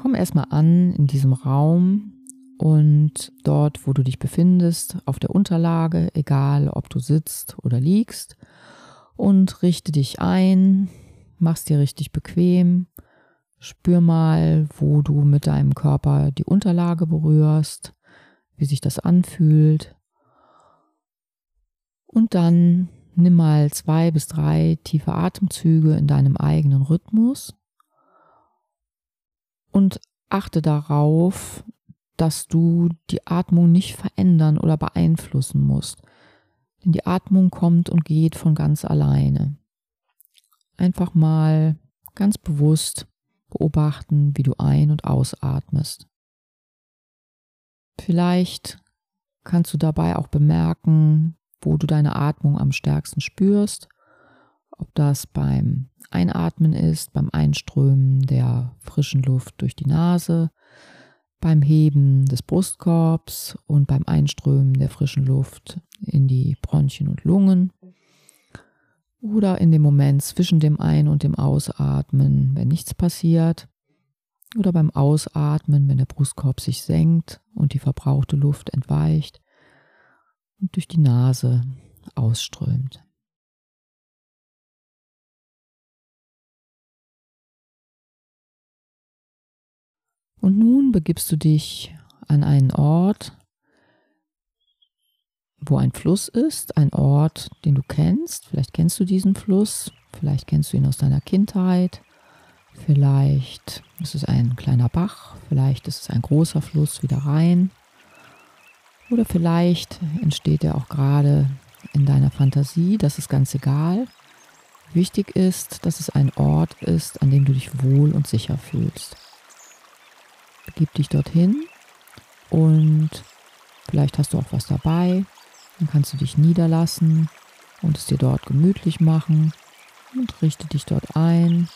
Komm erstmal an in diesem Raum und dort, wo du dich befindest, auf der Unterlage, egal ob du sitzt oder liegst, und richte dich ein, mach's dir richtig bequem, spür mal, wo du mit deinem Körper die Unterlage berührst, wie sich das anfühlt. Und dann nimm mal zwei bis drei tiefe Atemzüge in deinem eigenen Rhythmus und achte darauf, dass du die Atmung nicht verändern oder beeinflussen musst. Denn die Atmung kommt und geht von ganz alleine. Einfach mal ganz bewusst beobachten, wie du ein- und ausatmest. Vielleicht kannst du dabei auch bemerken, wo du deine Atmung am stärksten spürst. Ob das beim Einatmen ist, beim Einströmen der frischen Luft durch die Nase beim Heben des Brustkorbs und beim Einströmen der frischen Luft in die Bronchien und Lungen oder in dem Moment zwischen dem Ein- und dem Ausatmen, wenn nichts passiert oder beim Ausatmen, wenn der Brustkorb sich senkt und die verbrauchte Luft entweicht und durch die Nase ausströmt. Und nun begibst du dich an einen Ort, wo ein Fluss ist, ein Ort, den du kennst. Vielleicht kennst du diesen Fluss, vielleicht kennst du ihn aus deiner Kindheit, vielleicht ist es ein kleiner Bach, vielleicht ist es ein großer Fluss wieder rein. Oder vielleicht entsteht er auch gerade in deiner Fantasie, das ist ganz egal. Wichtig ist, dass es ein Ort ist, an dem du dich wohl und sicher fühlst begib dich dorthin und vielleicht hast du auch was dabei. Dann kannst du dich niederlassen und es dir dort gemütlich machen und richte dich dort ein.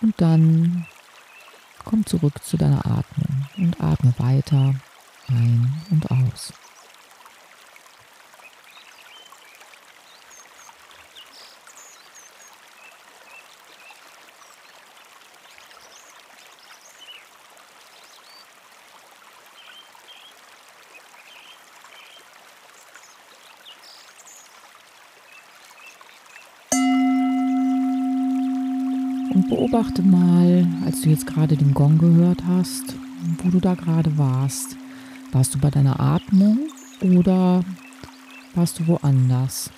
Und dann komm zurück zu deiner Atmung und atme weiter ein und aus. Und beobachte mal, als du jetzt gerade den Gong gehört hast, wo du da gerade warst. Warst du bei deiner Atmung oder warst du woanders?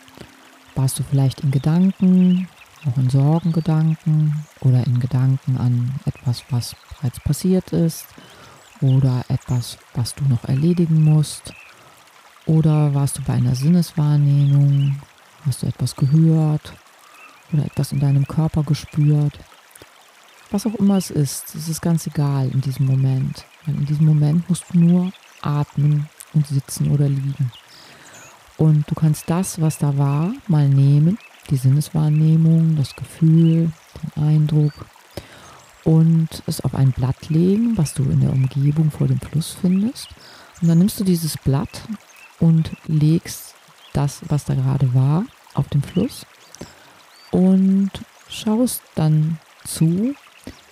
Warst du vielleicht in Gedanken, auch in Sorgengedanken oder in Gedanken an etwas, was bereits passiert ist oder etwas, was du noch erledigen musst? Oder warst du bei einer Sinneswahrnehmung? Hast du etwas gehört oder etwas in deinem Körper gespürt. Was auch immer es ist, es ist ganz egal in diesem Moment. Weil in diesem Moment musst du nur atmen und sitzen oder liegen. Und du kannst das, was da war, mal nehmen, die Sinneswahrnehmung, das Gefühl, den Eindruck und es auf ein Blatt legen, was du in der Umgebung vor dem Fluss findest. Und dann nimmst du dieses Blatt und legst das, was da gerade war, auf den Fluss und schaust dann zu,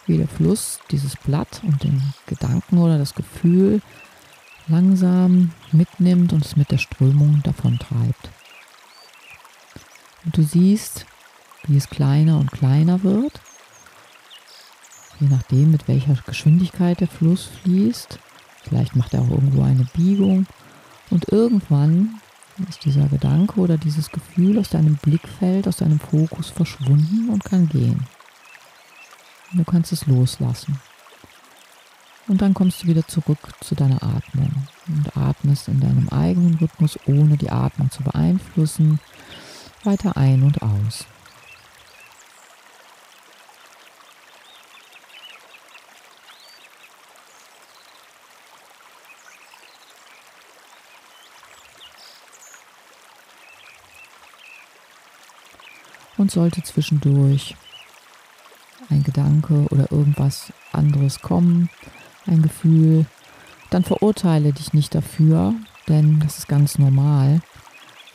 wie der Fluss dieses Blatt und den Gedanken oder das Gefühl langsam mitnimmt und es mit der Strömung davontreibt. Und du siehst, wie es kleiner und kleiner wird, je nachdem, mit welcher Geschwindigkeit der Fluss fließt. Vielleicht macht er auch irgendwo eine Biegung und irgendwann ist dieser Gedanke oder dieses Gefühl aus deinem Blickfeld, aus deinem Fokus verschwunden und kann gehen. Du kannst es loslassen. Und dann kommst du wieder zurück zu deiner Atmung und atmest in deinem eigenen Rhythmus, ohne die Atmung zu beeinflussen, weiter ein und aus. Und sollte zwischendurch ein Gedanke oder irgendwas anderes kommen, ein Gefühl, dann verurteile dich nicht dafür, denn das ist ganz normal,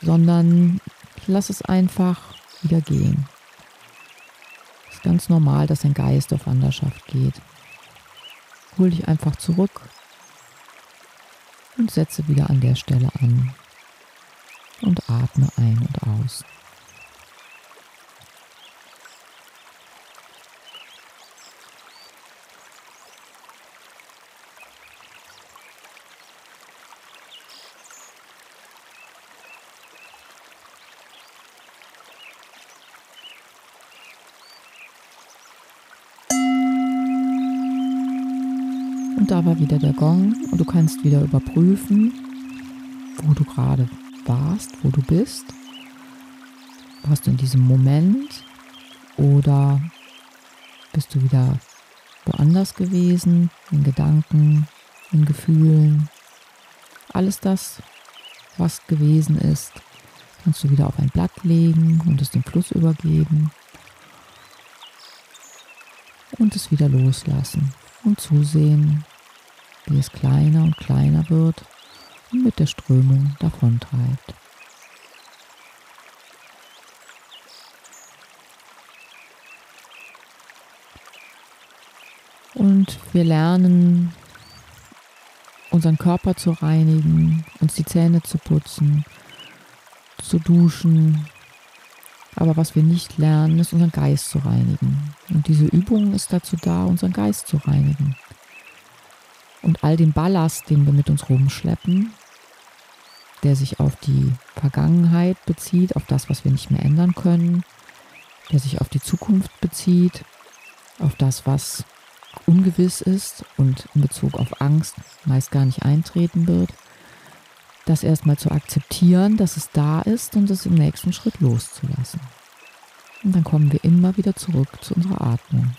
sondern lass es einfach wieder gehen. Es ist ganz normal, dass ein Geist auf Wanderschaft geht. hol dich einfach zurück und setze wieder an der Stelle an und atme ein und aus. Und da war wieder der Gong und du kannst wieder überprüfen, wo du gerade warst, wo du bist. Warst du in diesem Moment oder bist du wieder woanders gewesen, in Gedanken, in Gefühlen. Alles das, was gewesen ist, kannst du wieder auf ein Blatt legen und es dem Fluss übergeben und es wieder loslassen und zusehen, wie es kleiner und kleiner wird und mit der Strömung davontreibt. Und wir lernen, unseren Körper zu reinigen, uns die Zähne zu putzen, zu duschen. Aber was wir nicht lernen, ist unseren Geist zu reinigen. Und diese Übung ist dazu da, unseren Geist zu reinigen und all den Ballast, den wir mit uns rumschleppen, der sich auf die Vergangenheit bezieht, auf das, was wir nicht mehr ändern können, der sich auf die Zukunft bezieht, auf das, was ungewiss ist und in Bezug auf Angst meist gar nicht eintreten wird, das erstmal zu akzeptieren, dass es da ist und es im nächsten Schritt loszulassen. Und dann kommen wir immer wieder zurück zu unserer Atmung.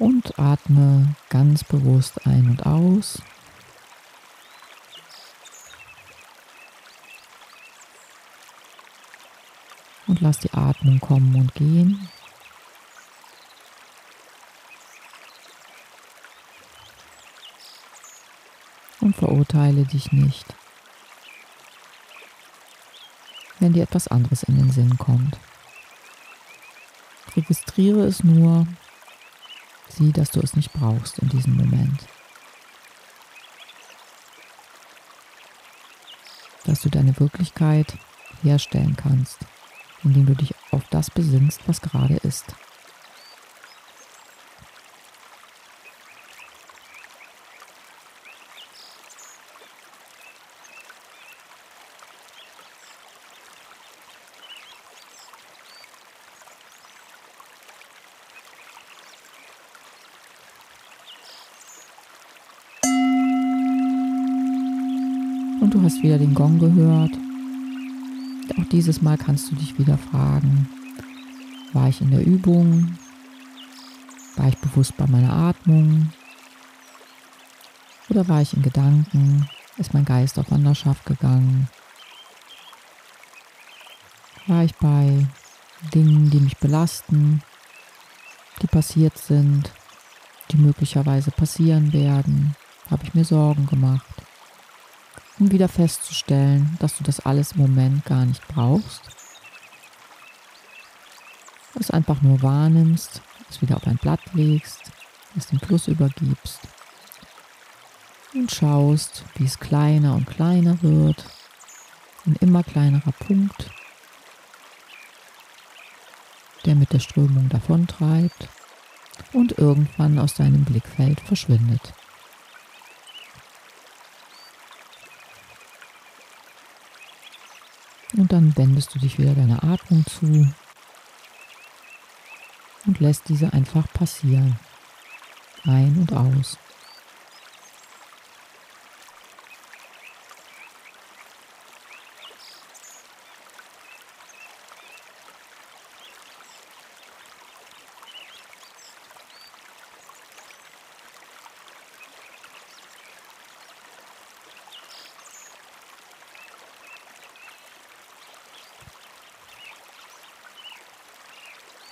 Und atme ganz bewusst ein und aus. Und lass die Atmung kommen und gehen. Und verurteile dich nicht, wenn dir etwas anderes in den Sinn kommt. Registriere es nur Sieh, dass du es nicht brauchst in diesem Moment. Dass du deine Wirklichkeit herstellen kannst, indem du dich auf das besinnst, was gerade ist. Und du hast wieder den Gong gehört. Auch dieses Mal kannst du dich wieder fragen, war ich in der Übung? War ich bewusst bei meiner Atmung? Oder war ich in Gedanken? Ist mein Geist auf Wanderschaft gegangen? War ich bei Dingen, die mich belasten, die passiert sind, die möglicherweise passieren werden? Habe ich mir Sorgen gemacht? Um wieder festzustellen, dass du das alles im Moment gar nicht brauchst. Es einfach nur wahrnimmst, es wieder auf ein Blatt legst, es dem Fluss übergibst und schaust, wie es kleiner und kleiner wird, ein immer kleinerer Punkt, der mit der Strömung davontreibt und irgendwann aus deinem Blickfeld verschwindet. Und dann wendest du dich wieder deiner Atmung zu und lässt diese einfach passieren. Ein und aus.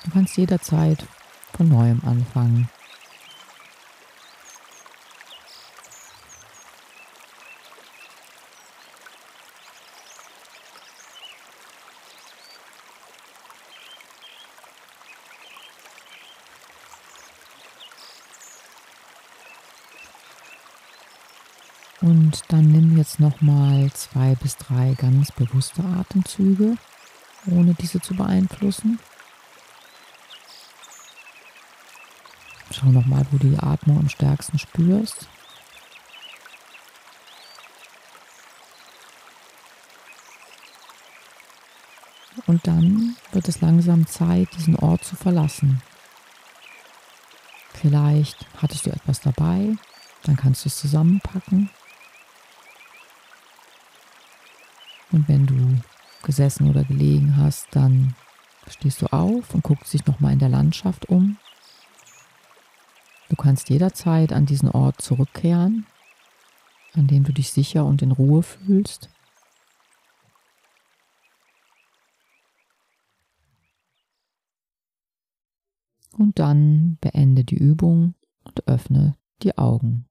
Du kannst jederzeit von neuem anfangen. Und dann nimm jetzt nochmal zwei bis drei ganz bewusste Atemzüge, ohne diese zu beeinflussen. Schau nochmal, wo du die Atmung am stärksten spürst. Und dann wird es langsam Zeit, diesen Ort zu verlassen. Vielleicht hattest du etwas dabei, dann kannst du es zusammenpacken Und wenn du gesessen oder gelegen hast, dann stehst du auf und guckst dich nochmal in der Landschaft um. Du kannst jederzeit an diesen Ort zurückkehren, an dem du dich sicher und in Ruhe fühlst. Und dann beende die Übung und öffne die Augen.